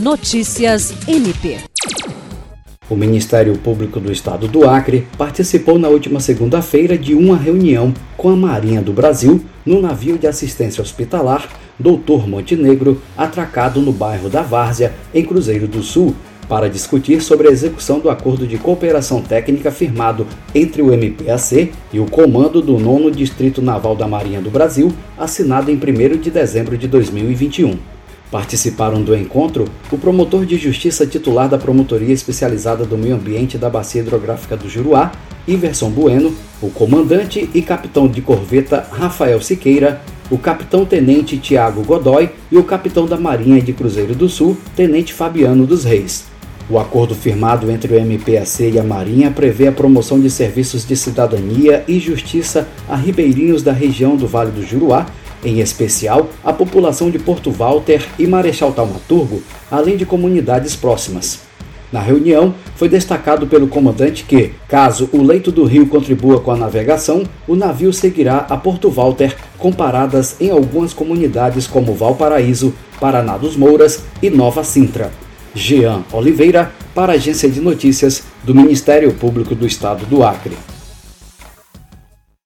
Notícias MP. O Ministério Público do Estado do Acre participou na última segunda-feira de uma reunião com a Marinha do Brasil no navio de assistência hospitalar Doutor Montenegro, atracado no bairro da Várzea, em Cruzeiro do Sul, para discutir sobre a execução do acordo de cooperação técnica firmado entre o MPAC e o comando do 9 Distrito Naval da Marinha do Brasil, assinado em 1 de dezembro de 2021. Participaram do encontro o promotor de justiça titular da Promotoria Especializada do Meio Ambiente da Bacia Hidrográfica do Juruá, Iverson Bueno, o comandante e capitão de corveta Rafael Siqueira, o capitão-tenente Tiago Godoy e o capitão da Marinha de Cruzeiro do Sul, tenente Fabiano dos Reis. O acordo firmado entre o MPAC e a Marinha prevê a promoção de serviços de cidadania e justiça a ribeirinhos da região do Vale do Juruá em especial a população de Porto Walter e Marechal Taumaturgo, além de comunidades próximas. Na reunião, foi destacado pelo comandante que, caso o leito do rio contribua com a navegação, o navio seguirá a Porto Walter com paradas em algumas comunidades como Valparaíso, Paraná dos Mouras e Nova Sintra. Jean Oliveira, para a Agência de Notícias do Ministério Público do Estado do Acre.